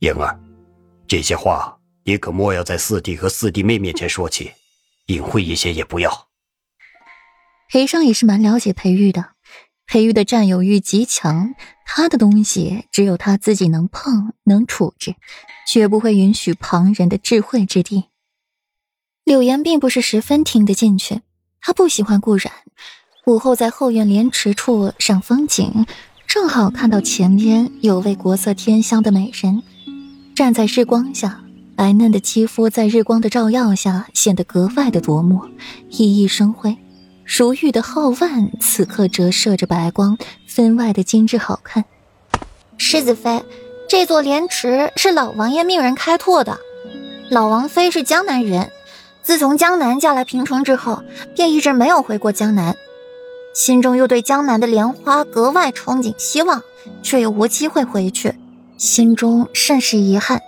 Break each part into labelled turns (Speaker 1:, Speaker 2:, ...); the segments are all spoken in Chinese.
Speaker 1: 莹儿，这些话你可莫要在四弟和四弟妹面前说起，隐晦一些也不要。
Speaker 2: 裴尚也是蛮了解裴玉的，裴玉的占有欲极强，他的东西只有他自己能碰能处置，绝不会允许旁人的智慧之地。柳岩并不是十分听得进去，他不喜欢顾然。午后在后院莲池处赏风景，正好看到前边有位国色天香的美人，站在日光下，白嫩的肌肤在日光的照耀下显得格外的夺目，熠熠生辉。如玉的皓腕此刻折射着白光，分外的精致好看。
Speaker 3: 世子妃，这座莲池是老王爷命人开拓的。老王妃是江南人，自从江南嫁来平城之后，便一直没有回过江南，心中又对江南的莲花格外憧憬希望，却又无机会回去，心中甚是遗憾。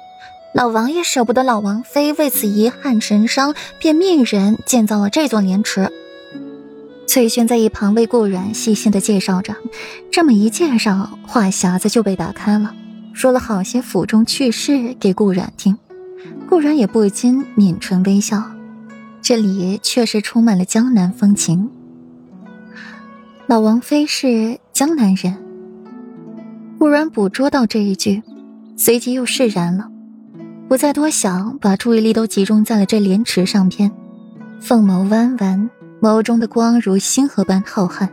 Speaker 3: 老王爷舍不得老王妃为此遗憾神伤，便命人建造了这座莲池。
Speaker 2: 翠轩在一旁为顾然细心的介绍着，这么一介绍，话匣子就被打开了，说了好些府中趣事给顾然听。顾然也不禁抿唇微笑，这里确实充满了江南风情。老王妃是江南人，顾然捕捉到这一句，随即又释然了，不再多想，把注意力都集中在了这莲池上边，凤眸弯弯。眸中的光如星河般浩瀚，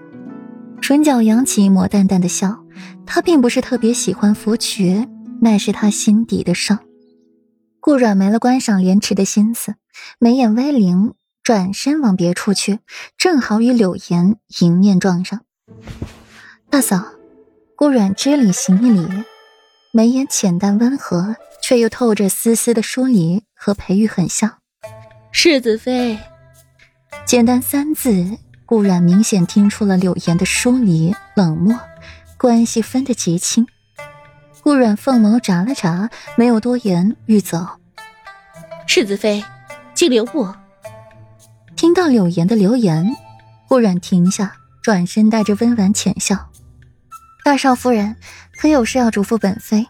Speaker 2: 唇角扬起一抹淡淡的笑。他并不是特别喜欢福爵，乃是他心底的伤。顾阮没了观赏莲池的心思，眉眼微灵，转身往别处去，正好与柳岩迎面撞上。大嫂，顾阮知礼行一礼，眉眼浅淡温和，却又透着丝丝的疏离，和裴玉很像。
Speaker 4: 世子妃。
Speaker 2: 简单三字，顾然明显听出了柳岩的疏离冷漠，关系分得极清。顾然凤眸眨了眨，没有多言，欲走。
Speaker 4: 世子妃，请留步。
Speaker 2: 听到柳岩的留言，顾然停下，转身带着温婉浅笑：“大少夫人，可有事要嘱咐本妃？”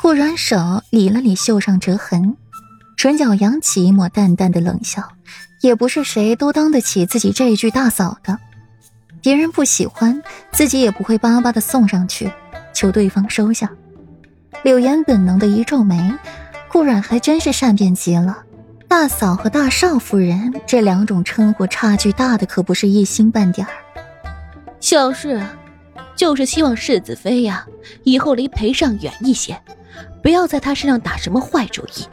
Speaker 2: 顾然手理了理袖上折痕，唇角扬起一抹淡淡的冷笑。也不是谁都当得起自己这一句大嫂的，别人不喜欢，自己也不会巴巴的送上去，求对方收下。柳岩本能的一皱眉，顾然还真是善变极了。大嫂和大少夫人这两种称呼差距大的可不是一星半点儿。
Speaker 4: 小事，就是希望世子妃呀，以后离裴尚远一些，不要在他身上打什么坏主意。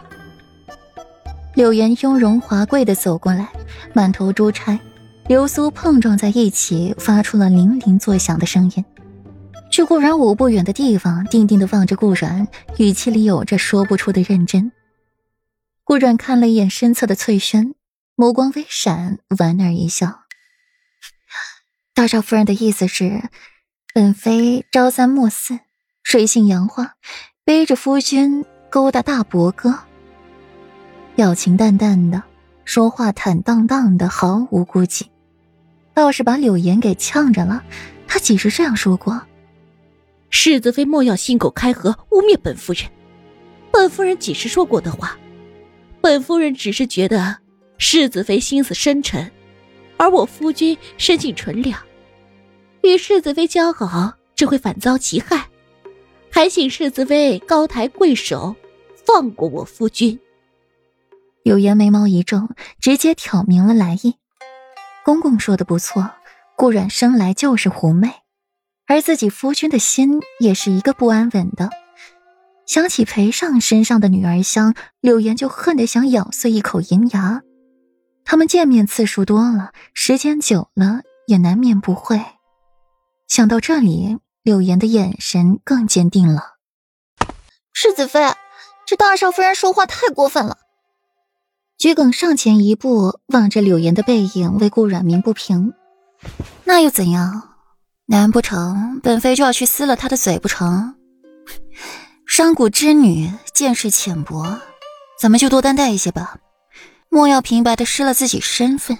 Speaker 2: 柳岩雍容华贵的走过来，满头珠钗，流苏碰撞在一起，发出了铃铃作响的声音。去顾然五步远的地方，定定的望着顾然，语气里有着说不出的认真。顾然看了一眼身侧的翠轩，目光微闪，莞尔一笑：“大少夫人的意思是，本妃朝三暮四，水性杨花，背着夫君勾搭大伯哥。”表情淡淡的，说话坦荡荡的，毫无顾忌，倒是把柳岩给呛着了。他几时这样说过？
Speaker 4: 世子妃莫要信口开河，污蔑本夫人。本夫人几时说过的话？本夫人只是觉得世子妃心思深沉，而我夫君生性纯良，与世子妃交好只会反遭其害。还请世子妃高抬贵手，放过我夫君。
Speaker 2: 柳岩眉毛一皱，直接挑明了来意。公公说的不错，顾阮生来就是狐媚，而自己夫君的心也是一个不安稳的。想起裴尚身上的女儿香，柳岩就恨得想咬碎一口银牙。他们见面次数多了，时间久了也难免不会。想到这里，柳岩的眼神更坚定了。
Speaker 3: 世子妃，这大少夫人说话太过分了。
Speaker 2: 桔梗上前一步，望着柳岩的背影，为顾阮鸣不平。那又怎样？难不成本妃就要去撕了他的嘴不成？商贾之女，见识浅薄，咱们就多担待一些吧，莫要平白的失了自己身份。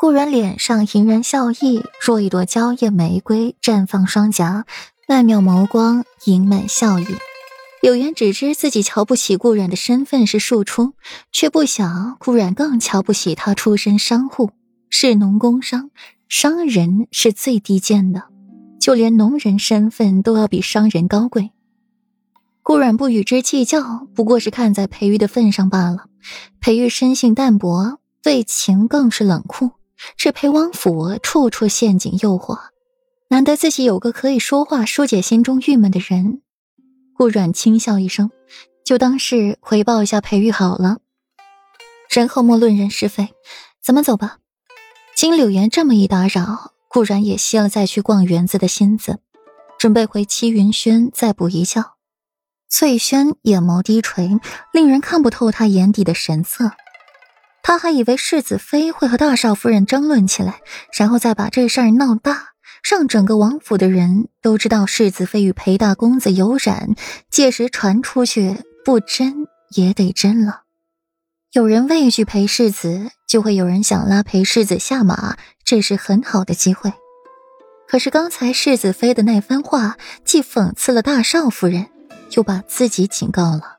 Speaker 2: 顾然脸上盈然笑意，若一朵娇艳玫瑰绽放双颊，曼妙眸光盈满笑意。柳岩只知自己瞧不起顾染的身份是庶出，却不想顾染更瞧不起他出身商户，是农工商，商人是最低贱的，就连农人身份都要比商人高贵。顾染不与之计较，不过是看在裴玉的份上罢了。裴玉生性淡薄，对情更是冷酷，这裴王府处处陷阱诱惑，难得自己有个可以说话疏解心中郁闷的人。顾阮轻笑一声，就当是回报一下裴玉好了。人后莫论人是非，咱们走吧。经柳岩这么一打扰，顾阮也歇了再去逛园子的心思，准备回七云轩再补一觉。翠轩眼眸低垂，令人看不透他眼底的神色。他还以为世子妃会和大少夫人争论起来，然后再把这事儿闹大。让整个王府的人都知道世子妃与裴大公子有染，届时传出去，不真也得真了。有人畏惧裴世子，就会有人想拉裴世子下马，这是很好的机会。可是刚才世子妃的那番话，既讽刺了大少夫人，又把自己警告了。